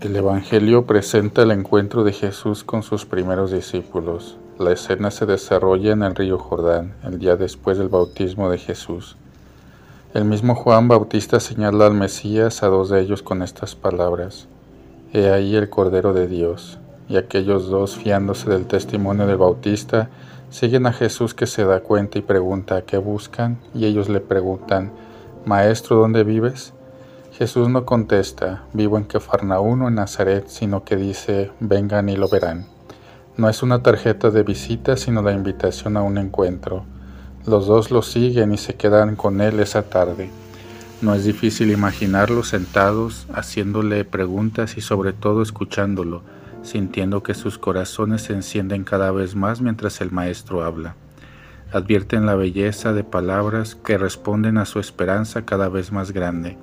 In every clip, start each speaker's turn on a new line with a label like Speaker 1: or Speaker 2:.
Speaker 1: El Evangelio presenta el encuentro de Jesús con sus primeros discípulos. La escena se desarrolla en el río Jordán, el día después del bautismo de Jesús. El mismo Juan Bautista señala al Mesías a dos de ellos con estas palabras. He ahí el Cordero de Dios. Y aquellos dos, fiándose del testimonio del Bautista, siguen a Jesús que se da cuenta y pregunta qué buscan, y ellos le preguntan, Maestro, ¿dónde vives? Jesús no contesta, vivo en Kefarnaún o en Nazaret, sino que dice, vengan y lo verán. No es una tarjeta de visita, sino la invitación a un encuentro. Los dos lo siguen y se quedan con él esa tarde. No es difícil imaginarlos sentados, haciéndole preguntas y sobre todo escuchándolo, sintiendo que sus corazones se encienden cada vez más mientras el Maestro habla. Advierten la belleza de palabras que responden a su esperanza cada vez más grande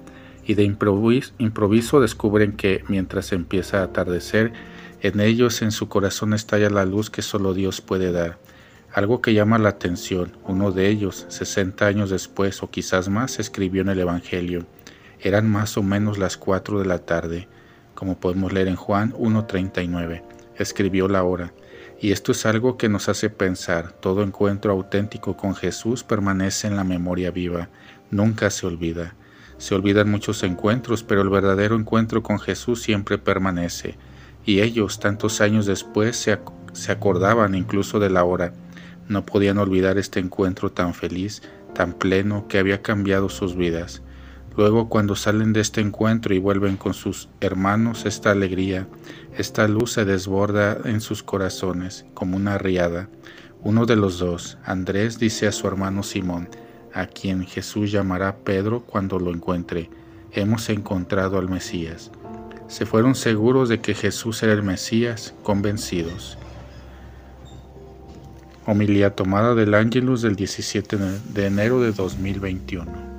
Speaker 1: y de improviso descubren que mientras empieza a atardecer, en ellos en su corazón estalla la luz que solo Dios puede dar. Algo que llama la atención, uno de ellos, 60 años después o quizás más, escribió en el Evangelio. Eran más o menos las 4 de la tarde, como podemos leer en Juan 1.39. Escribió la hora. Y esto es algo que nos hace pensar, todo encuentro auténtico con Jesús permanece en la memoria viva, nunca se olvida. Se olvidan muchos encuentros, pero el verdadero encuentro con Jesús siempre permanece, y ellos, tantos años después, se, acordaban incluso de la hora. No podían olvidar este encuentro tan feliz, tan pleno, que había cambiado sus vidas. Luego, cuando salen de este encuentro y vuelven con sus hermanos, esta alegría, esta luz se desborda en sus corazones como una riada. Uno de los dos, Andrés, dice a su hermano Simón, a quien Jesús llamará Pedro cuando lo encuentre. Hemos encontrado al Mesías. Se fueron seguros de que Jesús era el Mesías, convencidos. Homilía tomada del Ángelus del 17 de enero de 2021.